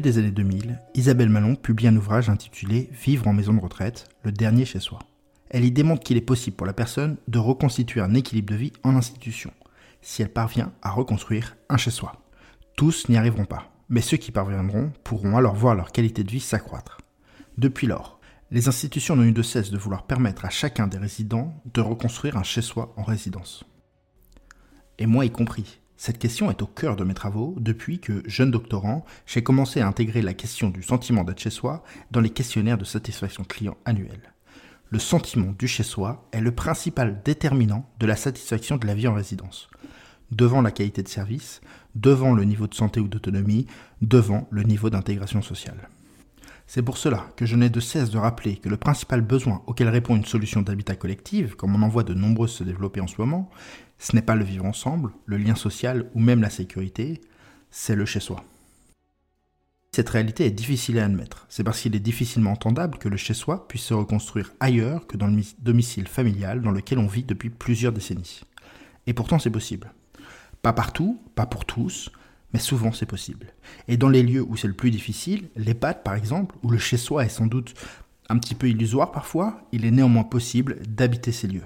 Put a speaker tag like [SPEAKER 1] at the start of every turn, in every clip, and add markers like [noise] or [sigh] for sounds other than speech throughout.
[SPEAKER 1] des années 2000, Isabelle Malon publie un ouvrage intitulé Vivre en maison de retraite, le dernier chez soi. Elle y démontre qu'il est possible pour la personne de reconstituer un équilibre de vie en institution, si elle parvient à reconstruire un chez soi. Tous n'y arriveront pas, mais ceux qui parviendront pourront alors voir leur qualité de vie s'accroître. Depuis lors, les institutions n'ont eu de cesse de vouloir permettre à chacun des résidents de reconstruire un chez-soi en résidence. Et moi y compris. Cette question est au cœur de mes travaux depuis que, jeune doctorant, j'ai commencé à intégrer la question du sentiment d'être chez soi dans les questionnaires de satisfaction client annuels. Le sentiment du chez soi est le principal déterminant de la satisfaction de la vie en résidence, devant la qualité de service, devant le niveau de santé ou d'autonomie, devant le niveau d'intégration sociale. C'est pour cela que je n'ai de cesse de rappeler que le principal besoin auquel répond une solution d'habitat collectif, comme on en voit de nombreuses se développer en ce moment, ce n'est pas le vivre ensemble, le lien social ou même la sécurité, c'est le chez-soi. Cette réalité est difficile à admettre. C'est parce qu'il est difficilement entendable que le chez-soi puisse se reconstruire ailleurs que dans le domicile familial dans lequel on vit depuis plusieurs décennies. Et pourtant c'est possible. Pas partout, pas pour tous, mais souvent c'est possible. Et dans les lieux où c'est le plus difficile, l'EHPAD par exemple, où le chez-soi est sans doute un petit peu illusoire parfois, il est néanmoins possible d'habiter ces lieux.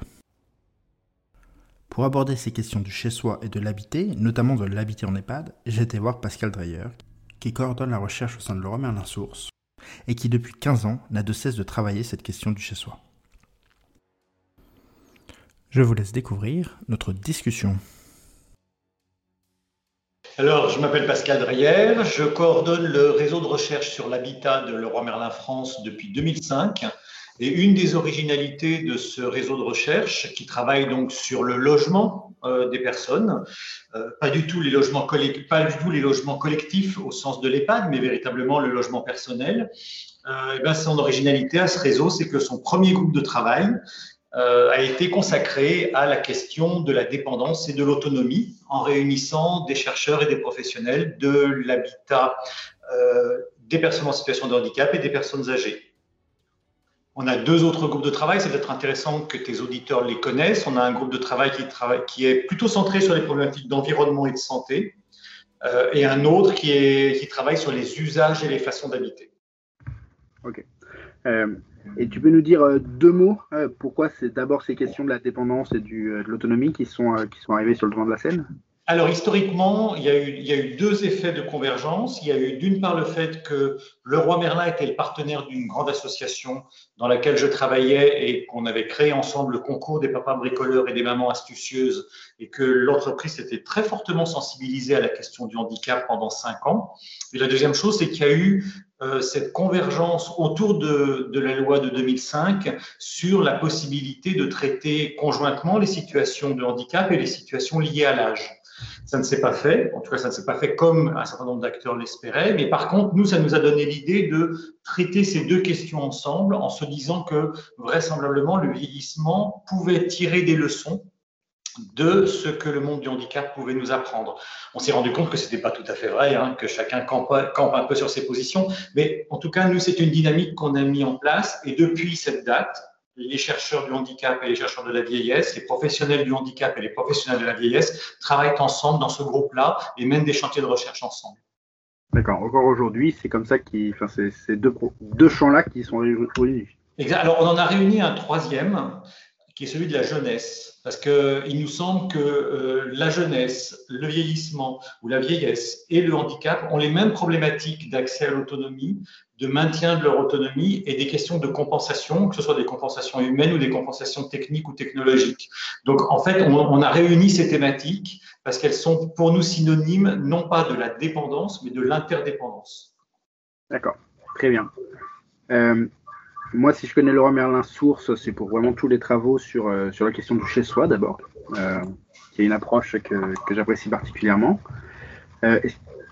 [SPEAKER 1] Pour aborder ces questions du chez-soi et de l'habiter, notamment de l'habiter en EHPAD, j'ai été voir Pascal Dreyer, qui coordonne la recherche au sein de Leroy Merlin Source, et qui depuis 15 ans n'a de cesse de travailler cette question du chez-soi. Je vous laisse découvrir notre discussion.
[SPEAKER 2] Alors, je m'appelle Pascal Dreyer, je coordonne le réseau de recherche sur l'habitat de Leroy Merlin France depuis 2005 et une des originalités de ce réseau de recherche, qui travaille donc sur le logement euh, des personnes, euh, pas, du tout les logements collectifs au sens de l'EHPAD, mais véritablement le logement personnel, euh, bien son originalité à ce réseau, c'est que son premier groupe de travail a été consacré à la question de la dépendance et de l'autonomie, en réunissant des chercheurs et des professionnels de l'habitat des personnes en situation de handicap et des personnes âgées. On a deux autres groupes de travail. C'est peut-être intéressant que tes auditeurs les connaissent. On a un groupe de travail qui, est plutôt centré sur les problématiques d'environnement et de santé, euh, et un autre qui, travaille sur les usages et les façons d'habiter.
[SPEAKER 3] Ok. Euh, et tu peux nous dire euh, deux mots pourquoi c'est d'abord ces questions de la dépendance et de l'autonomie qui sont, qui sont arrivées sur le devant de la scène?
[SPEAKER 2] Alors historiquement, il y, a eu, il y, a eu, deux effets de convergence. Il y a eu d'une part le fait que le roi Merlin était le partenaire d'une grande association dans laquelle je travaillais et qu'on avait créé ensemble le concours des papas bricoleurs et des mamans astucieuses et que l'entreprise était très fortement sensibilisée à la question du handicap pendant cinq ans. Et la deuxième chose, c'est qu'il y a eu euh, cette convergence autour de, de, la loi de 2005 sur la possibilité de traiter conjointement les situations de handicap et les situations liées à l'âge. Ça ne s'est pas fait, en tout cas ça ne s'est pas fait comme un certain nombre d'acteurs l'espéraient, mais par contre, nous, ça nous a donné l'idée de traiter ces deux questions ensemble en se disant que vraisemblablement le vieillissement pouvait tirer des leçons de ce que le monde du handicap pouvait nous apprendre. On s'est rendu compte que ce n'était pas tout à fait vrai, hein, que chacun campe, campe, un peu sur ses positions, mais en tout cas, nous, c'est une dynamique qu'on a mis en place. Et depuis cette date, les chercheurs du handicap et les chercheurs de la vieillesse, les professionnels du handicap et les professionnels de la vieillesse travaillent ensemble dans ce groupe-là et mènent des chantiers de recherche ensemble.
[SPEAKER 3] D'accord. Encore aujourd'hui, c'est comme ça qui, enfin, c'est ces deux, deux champs-là qui sont réunis.
[SPEAKER 2] Exact. Alors, on en a réuni un troisième qui est celui de la jeunesse. Parce qu'il nous semble que euh, la jeunesse, le vieillissement ou la vieillesse et le handicap ont les mêmes problématiques d'accès à l'autonomie, de maintien de leur autonomie et des questions de compensation, que ce soit des compensations humaines ou des compensations techniques ou technologiques. Donc en fait, on, a réuni ces thématiques parce qu'elles sont pour nous synonymes non pas de la dépendance, mais de l'interdépendance.
[SPEAKER 3] D'accord, très bien. Euh, moi, si je connais Laurent Merlin Source, c'est pour vraiment tous les travaux sur, euh, sur la question du chez-soi d'abord, euh, qui est une approche que, que j'apprécie particulièrement.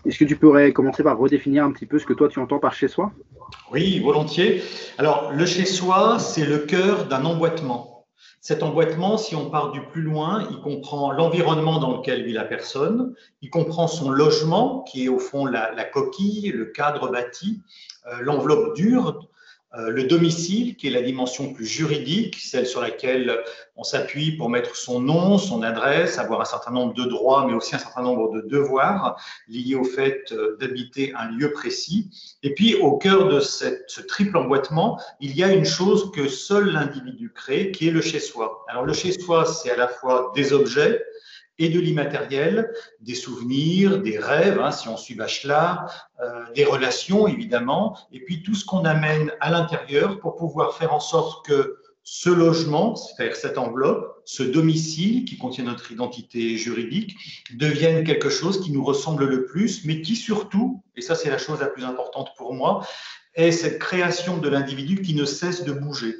[SPEAKER 3] Euh, est-ce que tu pourrais commencer par redéfinir un petit peu ce que toi tu entends par chez-soi
[SPEAKER 2] Oui, volontiers. Alors, le chez-soi, c'est le cœur d'un emboîtement. Cet emboîtement, si on part du plus loin, il comprend l'environnement dans lequel vit la personne, il comprend son logement, qui est au fond la, coquille, le cadre bâti, l'enveloppe dure euh, le domicile, qui est la dimension plus juridique, celle sur laquelle on s'appuie pour mettre son nom, son adresse, avoir un certain nombre de droits, mais aussi un certain nombre de devoirs liés au fait euh, d'habiter un lieu précis. Et puis, au cœur de ce triple emboîtement, il y a une chose que seul l'individu crée, qui est le chez-soi. Alors, le chez-soi, c'est à la fois des objets, et de l'immatériel, des souvenirs, des rêves, hein, si on suit Bachelard, euh, des relations évidemment, et puis tout ce qu'on amène à l'intérieur pour pouvoir faire en sorte que ce logement, c'est-à-dire cette enveloppe, ce domicile qui contient notre identité juridique, devienne quelque chose qui nous ressemble le plus, mais qui surtout, et ça c'est la chose la plus importante pour moi, est cette création de l'individu qui ne cesse de bouger.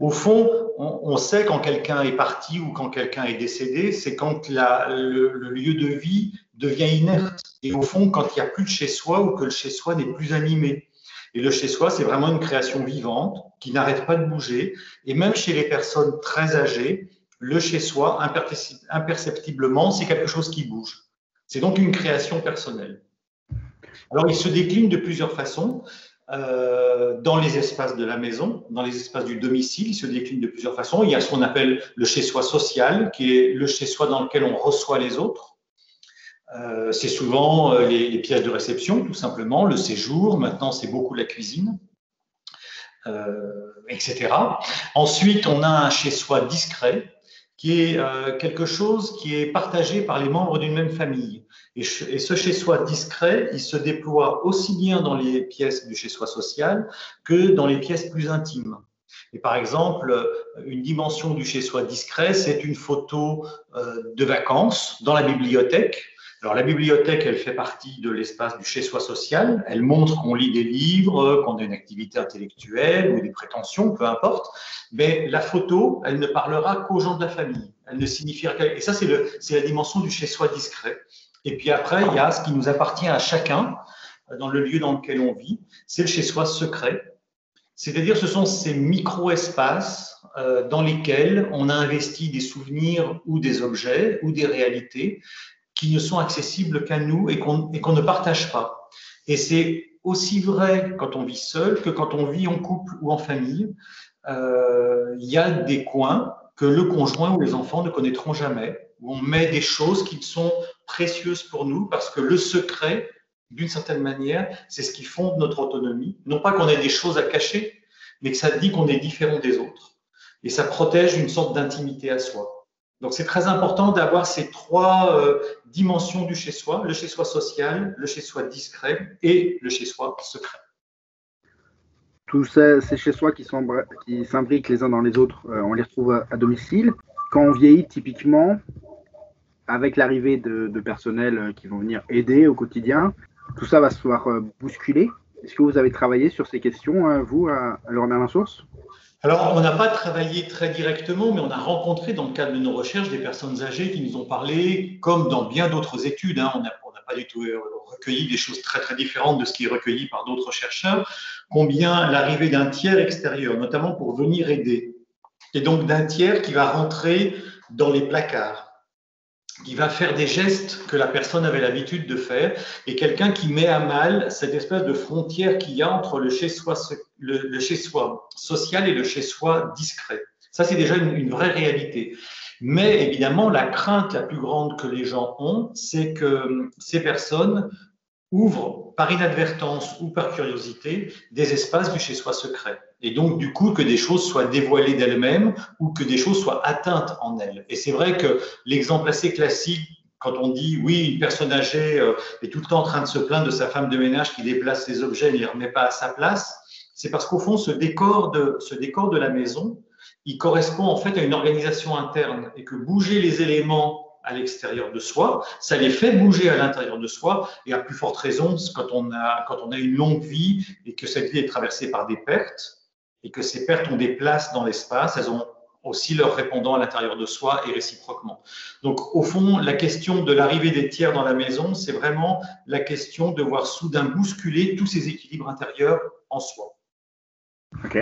[SPEAKER 2] Au fond, on, sait quand quelqu'un est parti ou quand quelqu'un est décédé, c'est quand le, lieu de vie devient inerte. Et au fond, quand il n'y a plus de chez soi ou que le chez soi n'est plus animé. Et le chez soi, c'est vraiment une création vivante qui n'arrête pas de bouger. Et même chez les personnes très âgées, le chez soi, imperceptiblement, c'est quelque chose qui bouge. C'est donc une création personnelle. Alors, il se décline de plusieurs façons. Euh, dans les espaces de la maison, dans les espaces du domicile, il se décline de plusieurs façons. Il y a ce qu'on appelle le chez-soi social, qui est le chez-soi dans lequel on reçoit les autres. Euh, c'est souvent euh, les, les, pièces de réception, tout simplement, le séjour. Maintenant, c'est beaucoup la cuisine, etc. Ensuite, on a un chez-soi discret, qui est quelque chose qui est partagé par les membres d'une même famille. Et, ce chez-soi discret, il se déploie aussi bien dans les pièces du chez-soi social que dans les pièces plus intimes. Et par exemple, une dimension du chez-soi discret, c'est une photo euh, de vacances dans la bibliothèque. Alors la bibliothèque, elle fait partie de l'espace du chez-soi social. Elle montre qu'on lit des livres, qu'on a une activité intellectuelle ou des prétentions, peu importe. Mais la photo, elle ne parlera qu'aux gens de la famille. Elle ne signifiera Et ça, c'est la dimension du chez-soi discret. Et puis après, il y a ce qui nous appartient à chacun dans le lieu dans lequel on vit, c'est le chez-soi secret. C'est-à-dire, ce sont ces micro-espaces euh, dans lesquels on a investi des souvenirs ou des objets ou des réalités qui ne sont accessibles qu'à nous et qu'on ne partage pas. Et c'est aussi vrai quand on vit seul que quand on vit en couple ou en famille. Euh, il y a des coins que le conjoint ou les enfants ne connaîtront jamais, où on met des choses qui sont précieuses pour nous parce que le secret, d'une certaine manière, c'est ce qui fonde notre autonomie. Non pas qu'on ait des choses à cacher, mais que ça dit qu'on est différent des autres. Et ça protège une sorte d'intimité à soi. Donc c'est très important d'avoir ces trois euh, dimensions du chez-soi, le chez-soi social, le chez-soi discret et le chez-soi secret.
[SPEAKER 3] Tous ces chez-soi qui s'imbriquent les uns dans les autres, euh, on les retrouve à domicile. Quand on vieillit, typiquement, avec l'arrivée de, personnel euh, qui vont venir aider au quotidien, tout ça va se voir bousculer. Est-ce que vous avez travaillé sur ces questions, vous, à, à Source?
[SPEAKER 2] Alors, on n'a pas travaillé très directement, mais on a rencontré dans le cadre de nos recherches des personnes âgées qui nous ont parlé, comme dans bien d'autres études, hein, on n'a pas du tout euh, recueilli des choses très très différentes de ce qui est recueilli par d'autres chercheurs, combien l'arrivée d'un tiers extérieur, notamment pour venir aider, et donc d'un tiers qui va rentrer dans les placards, qui va faire des gestes que la personne avait l'habitude de faire, et quelqu'un qui met à mal cette espèce de frontière qu'il y a entre le chez-soi le, chez -soi social et le chez-soi discret. Ça, c'est déjà une, une, vraie réalité. Mais évidemment, la crainte la plus grande que les gens ont, c'est que ces personnes ouvrent par inadvertance ou par curiosité des espaces du chez-soi secret. Et donc, du coup, que des choses soient dévoilées d'elles-mêmes ou que des choses soient atteintes en elles. Et c'est vrai que l'exemple assez classique, quand on dit, oui, une personne âgée euh, est tout le temps en train de se plaindre de sa femme de ménage qui déplace ses objets et ne les remet pas à sa place, c'est parce qu'au fond, ce décor, de, ce décor de la maison, il correspond en fait à une organisation interne et que bouger les éléments à l'extérieur de soi, ça les fait bouger à l'intérieur de soi, et à plus forte raison quand on, a, quand on a une longue vie et que cette vie est traversée par des pertes, et que ces pertes ont des places dans l'espace, elles ont aussi leur répondant à l'intérieur de soi et réciproquement. Donc, au fond, la question de l'arrivée des tiers dans la maison, c'est vraiment la question de voir soudain bousculer tous ces équilibres intérieurs en soi.
[SPEAKER 3] Ok.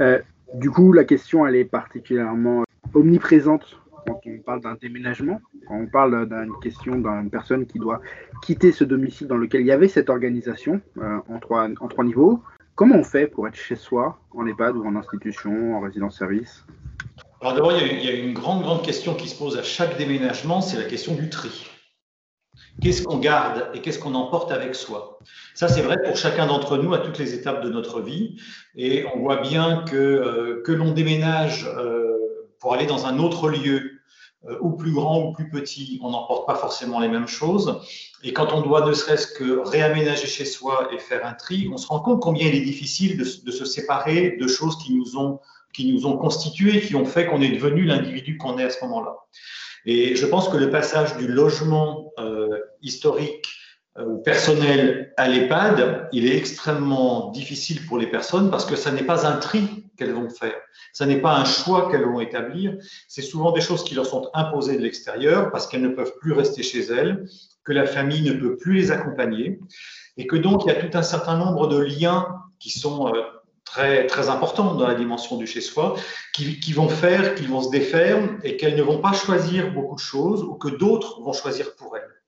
[SPEAKER 3] Euh, du coup, la question, elle est particulièrement omniprésente quand on parle d'un déménagement, quand on parle d'une question d'une personne qui doit quitter ce domicile dans lequel il y avait cette organisation euh, en, trois, niveaux, comment on fait pour être chez soi, en EHPAD ou en institution, en résidence-service
[SPEAKER 2] Alors d'abord, il, y a une grande, grande question qui se pose à chaque déménagement, c'est la question du tri. Qu'est-ce qu'on garde et qu'est-ce qu'on emporte avec soi? Ça, c'est vrai pour chacun d'entre nous à toutes les étapes de notre vie. Et on voit bien que, euh, que l'on déménage euh, pour aller dans un autre lieu, euh, ou plus grand ou plus petit, on n'emporte pas forcément les mêmes choses. Et quand on doit ne serait-ce que réaménager chez soi et faire un tri, on se rend compte combien il est difficile de, se séparer de choses qui nous ont, qui nous ont constitués, qui ont fait qu'on est devenu l'individu qu'on est à ce moment-là. Et je pense que le passage du logement euh, historique personnel à l'EHPAD, il est extrêmement difficile pour les personnes parce que ça n'est pas un tri qu'elles vont faire, ça n'est pas un choix qu'elles vont établir, c'est souvent des choses qui leur sont imposées de l'extérieur parce qu'elles ne peuvent plus rester chez elles, que la famille ne peut plus les accompagner. Et que donc il y a tout un certain nombre de liens qui sont euh, très, très importantes dans la dimension du chez-soi, qui, qui, vont faire, qui vont se défaire et qu'elles ne vont pas choisir beaucoup de choses ou que d'autres vont choisir pour elles.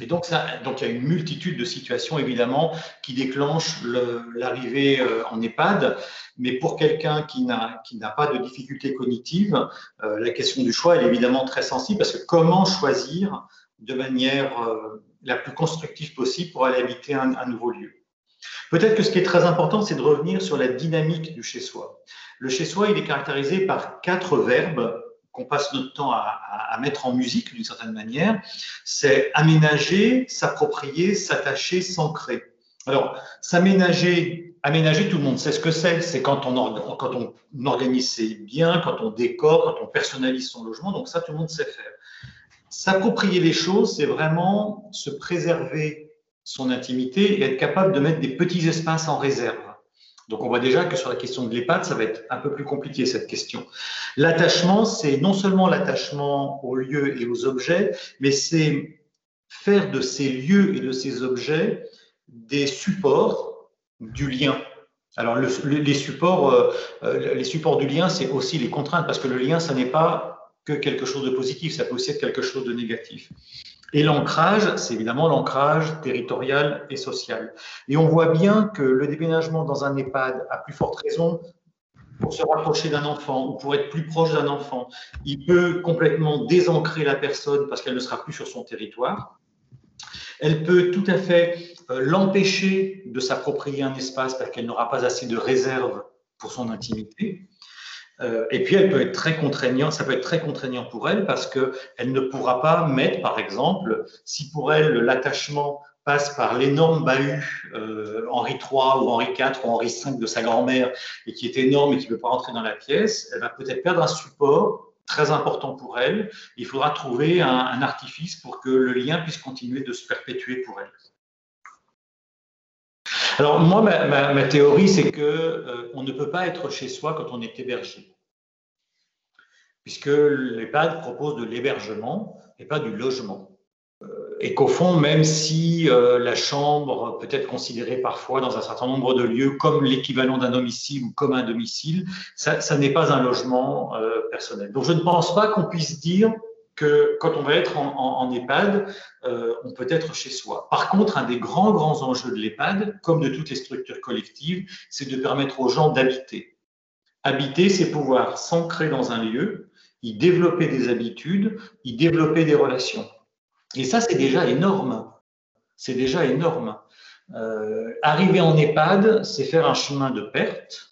[SPEAKER 2] Et donc, ça, donc, il y a une multitude de situations, évidemment, qui déclenchent l'arrivée euh, en EHPAD. Mais pour quelqu'un qui n'a pas de difficultés cognitives, euh, la question du choix est évidemment très sensible parce que comment choisir de manière euh, la plus constructive possible pour aller habiter un, un nouveau lieu? Peut-être que ce qui est très important, c'est de revenir sur la dynamique du chez-soi. Le chez-soi, il est caractérisé par quatre verbes qu'on passe notre temps à, mettre en musique d'une certaine manière. C'est aménager, s'approprier, s'attacher, s'ancrer. Alors, s'aménager, aménager, tout le monde sait ce que c'est. C'est quand on, quand on organise ses biens, quand on décore, quand on personnalise son logement. Donc ça, tout le monde sait faire. S'approprier les choses, c'est vraiment se préserver son intimité et être capable de mettre des petits espaces en réserve. Donc on voit déjà que sur la question de l'EHPAD, ça va être un peu plus compliqué cette question. L'attachement, c'est non seulement l'attachement aux lieux et aux objets, mais c'est faire de ces lieux et de ces objets des supports du lien. Alors le, les, supports, euh, euh, les supports du lien, c'est aussi les contraintes, parce que le lien, ça n'est pas que quelque chose de positif, ça peut aussi être quelque chose de négatif. Et l'ancrage, c'est évidemment l'ancrage territorial et social. Et on voit bien que le déménagement dans un EHPAD, a plus forte raison, pour se rapprocher d'un enfant ou pour être plus proche d'un enfant, il peut complètement désancrer la personne parce qu'elle ne sera plus sur son territoire. Elle peut tout à fait euh, l'empêcher de s'approprier un espace parce qu'elle n'aura pas assez de réserve pour son intimité. Euh, et puis, elle peut être très contraignant, ça peut être très contraignant pour elle parce qu'elle ne pourra pas mettre, par exemple, si pour elle l'attachement passe par l'énorme bahut euh, Henri III ou Henri IV ou Henri V de sa grand-mère et qui est énorme et qui ne peut pas rentrer dans la pièce, elle va peut-être perdre un support très important pour elle. Il faudra trouver un, un artifice pour que le lien puisse continuer de se perpétuer pour elle. Alors moi, ma, théorie, c'est que euh, on ne peut pas être chez soi quand on est hébergé, puisque l'EHPAD propose de l'hébergement et pas du logement. Euh, et qu'au fond, même si euh, la chambre peut être considérée parfois dans un certain nombre de lieux comme l'équivalent d'un domicile ou comme un domicile, ça, ça n'est pas un logement personnel. Donc je ne pense pas qu'on puisse dire que quand on va être en, EHPAD, euh, on peut être chez soi. Par contre, un des grands, enjeux de l'EHPAD, comme de toutes les structures collectives, c'est de permettre aux gens d'habiter. Habiter, c'est pouvoir s'ancrer dans un lieu, y développer des habitudes, y développer des relations. Et ça, c'est déjà énorme. C'est déjà énorme. Euh, arriver en EHPAD, c'est faire un chemin de perte,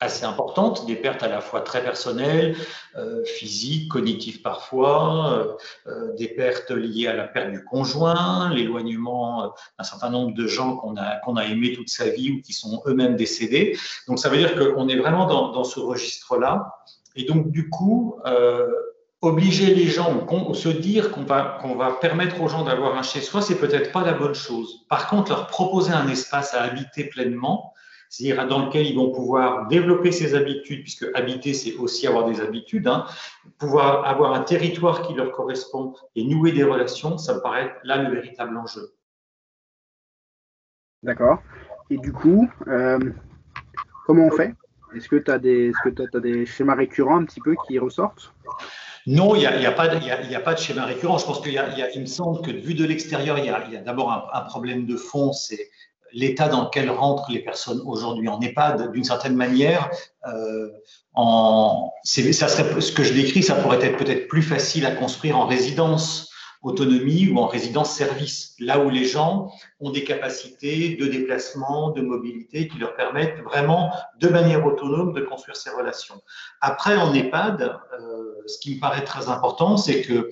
[SPEAKER 2] assez importantes, des pertes à la fois très personnelles, euh, physiques, cognitives parfois, euh, euh, des pertes liées à la perte du conjoint, l'éloignement euh, d'un certain nombre de gens qu'on a, qu'on a aimés toute sa vie ou qui sont eux-mêmes décédés. Donc ça veut dire qu'on est vraiment dans, dans ce registre-là. Et donc du coup, obliger les gens ou se dire qu'on va, qu'on va permettre aux gens d'avoir un chez-soi, c'est peut-être pas la bonne chose. Par contre, leur proposer un espace à habiter pleinement, c'est-à-dire dans lequel ils vont pouvoir développer ses habitudes, puisque habiter, c'est aussi avoir des habitudes, hein, pouvoir avoir un territoire qui leur correspond et nouer des relations, ça me paraît là le véritable enjeu.
[SPEAKER 3] D'accord. Et du coup, euh, comment on fait? Est-ce que tu as, des, as des schémas récurrents un petit peu qui ressortent?
[SPEAKER 2] Non, il n'y a pas de schéma récurrent. Je pense qu'il me semble que vu de l'extérieur, il y a, d'abord un, un, problème de fond, c'est l'état dans lequel rentrent les personnes aujourd'hui en EHPAD, d'une certaine manière, euh, en, ça serait, ce que je décris, ça pourrait être peut-être plus facile à construire en résidence autonomie ou en résidence service, là où les gens ont des capacités de déplacement, de mobilité qui leur permettent vraiment de manière autonome de construire ces relations. Après, en EHPAD, euh, ce qui me paraît très important, c'est que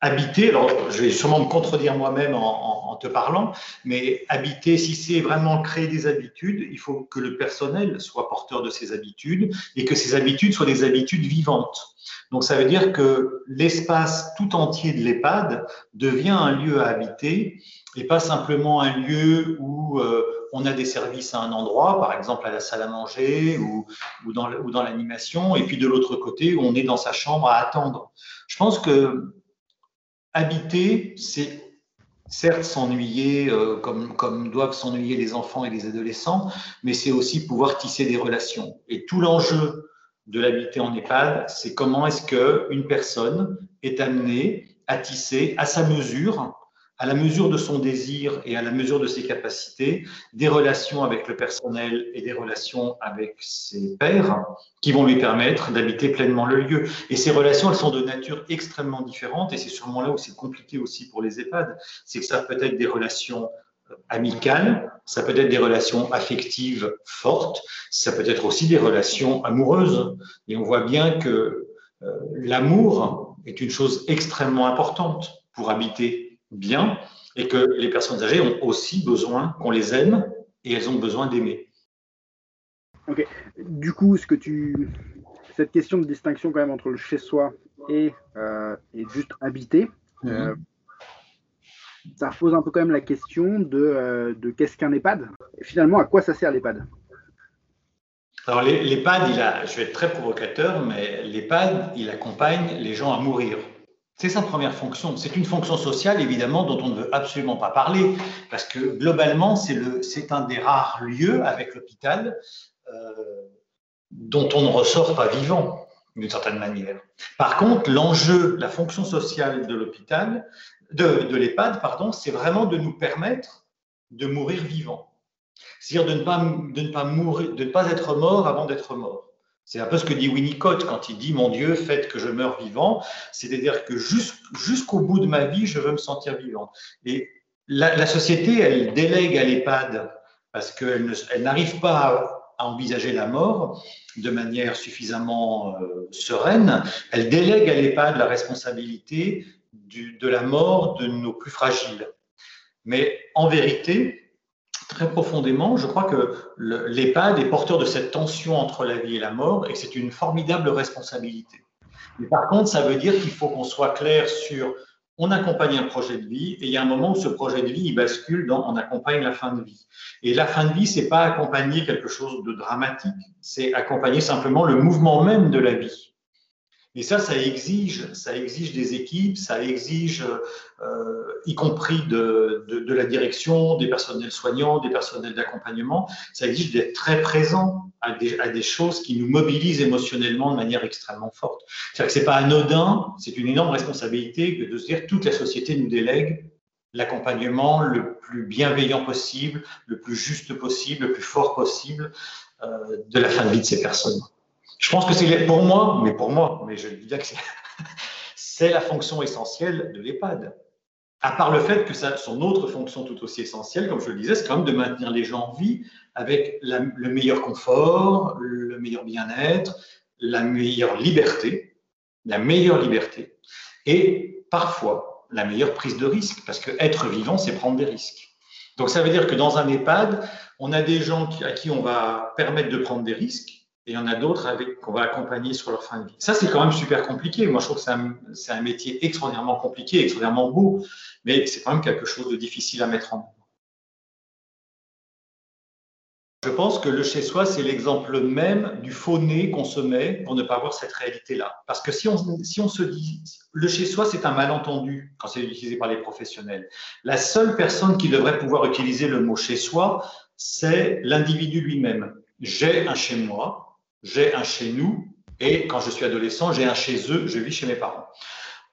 [SPEAKER 2] habiter, alors je vais sûrement me contredire moi-même en, te parlant, mais habiter, si c'est vraiment créer des habitudes, il faut que le personnel soit porteur de ces habitudes et que ces habitudes soient des habitudes vivantes. Donc ça veut dire que l'espace tout entier de l'EHPAD devient un lieu à habiter et pas simplement un lieu où euh, on a des services à un endroit, par exemple à la salle à manger ou, ou dans l'animation, et puis de l'autre côté on est dans sa chambre à attendre. Je pense que habiter, c'est certes s'ennuyer euh, comme, comme doivent s'ennuyer les enfants et les adolescents, mais c'est aussi pouvoir tisser des relations. Et tout l'enjeu de l'habiter en EHPAD, c'est comment est-ce qu'une personne est amenée à tisser à sa mesure à la mesure de son désir et à la mesure de ses capacités, des relations avec le personnel et des relations avec ses pairs qui vont lui permettre d'habiter pleinement le lieu. Et ces relations, elles sont de nature extrêmement différente et c'est sûrement là où c'est compliqué aussi pour les EHPAD, c'est que ça peut être des relations euh, amicales, ça peut être des relations affectives fortes, ça peut être aussi des relations amoureuses. Et on voit bien que euh, l'amour est une chose extrêmement importante pour habiter bien et que les personnes âgées ont aussi besoin qu'on les aime et elles ont besoin d'aimer.
[SPEAKER 3] Ok. Du coup, ce que tu, cette question de distinction quand même entre le chez soi et, euh, et juste habiter, mhm. euh, ça repose un peu quand même la question de, euh, de qu'est-ce qu'un EHPAD et finalement à quoi ça sert l'EHPAD?
[SPEAKER 2] Alors l'EHPAD, il a, je vais être très provocateur, mais l'EHPAD, il accompagne les gens à mourir. C'est sa première fonction. C'est une fonction sociale, évidemment, dont on ne veut absolument pas parler, parce que globalement, c'est un des rares lieux avec l'hôpital euh, dont on ne ressort pas vivant, d'une certaine manière. Par contre, l'enjeu, la fonction sociale de l'hôpital, de, l'EHPAD, pardon, c'est vraiment de nous permettre de mourir vivant. C'est-à-dire de ne pas être mort avant d'être mort. C'est un peu ce que dit Winnicott quand il dit Mon Dieu, faites que je meure vivant. C'est-à-dire que jusqu'au bout de ma vie, je veux me sentir vivant. Et la, société, elle délègue à l'EHPAD parce qu'elle n'arrive pas à, envisager la mort de manière suffisamment euh, sereine. Elle délègue à l'EHPAD la responsabilité de la mort de nos plus fragiles. Mais en vérité, très profondément, je crois que l'EHPAD est porteur de cette tension entre la vie et la mort et c'est une formidable responsabilité. Mais par contre, ça veut dire qu'il faut qu'on soit clair sur on accompagne un projet de vie et il y a un moment où ce projet de vie il bascule dans on accompagne la fin de vie. Et la fin de vie, c'est pas accompagner quelque chose de dramatique, c'est accompagner simplement le mouvement même de la vie. Et ça, ça exige, ça exige des équipes, ça exige, euh, y compris de, de, la direction, des personnels soignants, des personnels d'accompagnement, ça exige d'être très présent à des, à des, choses qui nous mobilisent émotionnellement de manière extrêmement forte. C'est-à-dire que c'est pas anodin, c'est une énorme responsabilité de se dire toute la société nous délègue l'accompagnement le plus bienveillant possible, le plus juste possible, le plus fort possible euh, de la fin de vie de ces personnes. Je pense que c'est pour moi, mais pour moi, mais je dis bien que c'est [laughs] la fonction essentielle de l'EHPAD. À part le fait que ça, son autre fonction tout aussi essentielle, comme je le disais, c'est quand même de maintenir les gens en vie avec le meilleur confort, le meilleur bien-être, la meilleure liberté, la meilleure liberté, et parfois la meilleure prise de risque, parce que être vivant, c'est prendre des risques. Donc ça veut dire que dans un EHPAD, on a des gens à qui on va permettre de prendre des risques, et il y en a d'autres qu'on va accompagner sur leur fin de vie. Ça, c'est quand même super compliqué. Moi, je trouve que c'est un, métier extraordinairement compliqué, extraordinairement beau, mais c'est quand même quelque chose de difficile à mettre en œuvre. Je pense que le chez-soi, c'est l'exemple même du faux nez qu'on se met pour ne pas voir cette réalité-là. Parce que si on se dit, le chez-soi, c'est un malentendu quand c'est utilisé par les professionnels. La seule personne qui devrait pouvoir utiliser le mot chez-soi, c'est l'individu lui-même. J'ai un chez-moi, j'ai un chez nous, et quand je suis adolescent, j'ai un chez eux, je vis chez mes parents.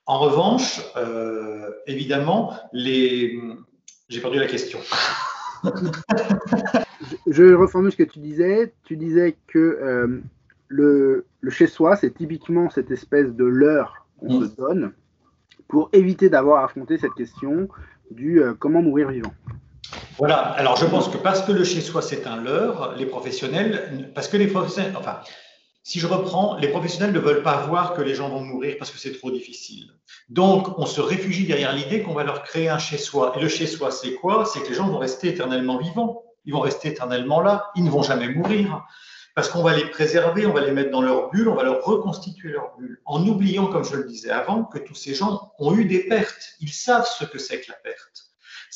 [SPEAKER 2] En revanche, euh, évidemment, les... j'ai perdu la question. [laughs]
[SPEAKER 3] je, reformule ce que tu disais. Tu disais que euh, le, chez-soi, c'est typiquement cette espèce de leurre qu'on se donne pour éviter d'avoir à affronter cette question du euh, comment mourir vivant.
[SPEAKER 2] Voilà, alors je pense que parce que le chez-soi c'est un leurre, les professionnels, parce que les professionnels, enfin, si je reprends, les professionnels ne veulent pas voir que les gens vont mourir parce que c'est trop difficile. Donc, on se réfugie derrière l'idée qu'on va leur créer un chez-soi. Et le chez-soi, c'est quoi? C'est que les gens vont rester éternellement vivants. Ils vont rester éternellement là. Ils ne vont jamais mourir. Parce qu'on va les préserver, on va les mettre dans leur bulle, on va leur reconstituer leur bulle. En oubliant, comme je le disais avant, que tous ces gens ont eu des pertes. Ils savent ce que c'est que la perte.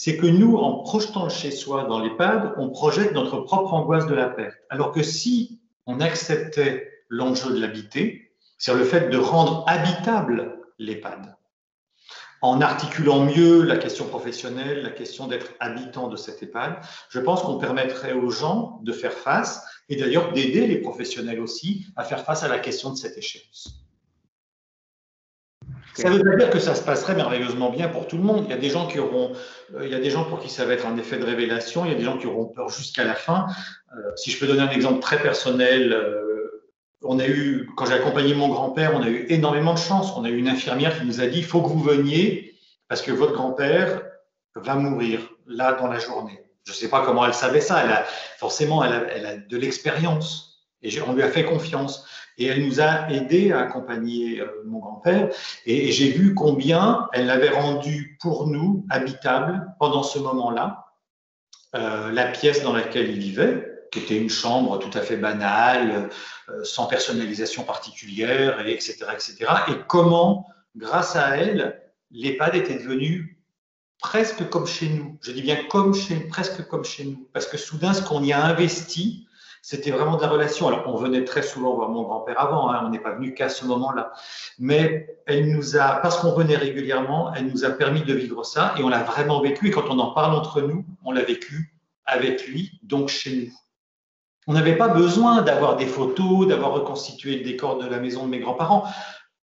[SPEAKER 2] C'est que nous, en projetant le chez-soi dans l'EHPAD, on projette notre propre angoisse de la perte. Alors que si on acceptait l'enjeu de l'habiter, c'est le fait de rendre habitable l'EHPAD. En articulant mieux la question professionnelle, la question d'être habitant de cet EHPAD, je pense qu'on permettrait aux gens de faire face et d'ailleurs d'aider les professionnels aussi à faire face à la question de cette échéance. Ça ne veut pas dire que ça se passerait merveilleusement bien pour tout le monde. Il y a des gens qui auront, euh, il y a des gens pour qui ça va être un effet de révélation. Il y a des gens qui auront peur jusqu'à la fin. Euh, si je peux donner un exemple très personnel, euh, on a eu, quand j'ai accompagné mon grand-père, on a eu énormément de chance. On a eu une infirmière qui nous a dit, il faut que vous veniez parce que votre grand-père va mourir là dans la journée. Je ne sais pas comment elle savait ça. Forcément, elle a de l'expérience et on lui a fait confiance. Et elle nous a aidé à accompagner euh, mon grand-père. Et, j'ai vu combien elle l'avait rendu pour nous habitable pendant ce moment-là, euh, la pièce dans laquelle il vivait qui était une chambre tout à fait banale, euh, sans personnalisation particulière, et etc., etc. Et comment, grâce à elle, l'EHPAD était devenu presque comme chez nous. Je dis bien comme chez, presque comme chez nous, parce que soudain, ce qu'on y a investi, c'était vraiment de la relation. Alors, on venait très souvent voir mon grand-père avant, hein, on n'est pas venu qu'à ce moment-là. Mais elle nous a, parce qu'on venait régulièrement, elle nous a permis de vivre ça et on l'a vraiment vécu. Et quand on en parle entre nous, on l'a vécu avec lui, donc chez nous. On n'avait pas besoin d'avoir des photos, d'avoir reconstitué le décor de la maison de mes grands-parents.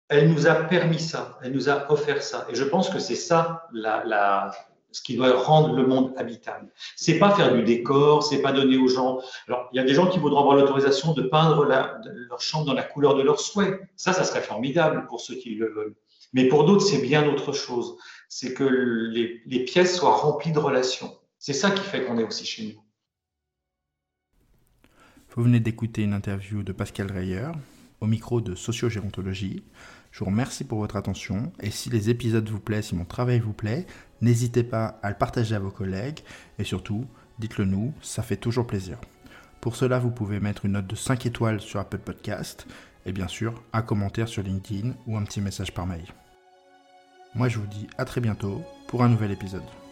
[SPEAKER 2] Elle nous a permis ça, elle nous a offert ça. Et je pense que c'est ça la, ce qui doit rendre le monde habitable. C'est pas faire du décor, c'est pas donner aux gens. Alors, il y a des gens qui voudront avoir l'autorisation de peindre leur chambre dans la couleur de leur souhait. Ça, ça serait formidable pour ceux qui le veulent. Mais pour d'autres, c'est bien autre chose. C'est que les, les pièces soient remplies de relations. C'est ça qui fait qu'on est aussi chez nous.
[SPEAKER 1] Vous venez d'écouter une interview de Pascal Reyer au micro de Sociogérontologie. Je vous remercie pour votre attention et si les épisodes vous plaisent, si mon travail vous plaît, n'hésitez pas à le partager à vos collègues et surtout, dites-le nous, ça fait toujours plaisir. Pour cela, vous pouvez mettre une note de 5 étoiles sur Apple Podcast et bien sûr un commentaire sur LinkedIn ou un petit message par mail. Moi je vous dis à très bientôt pour un nouvel épisode.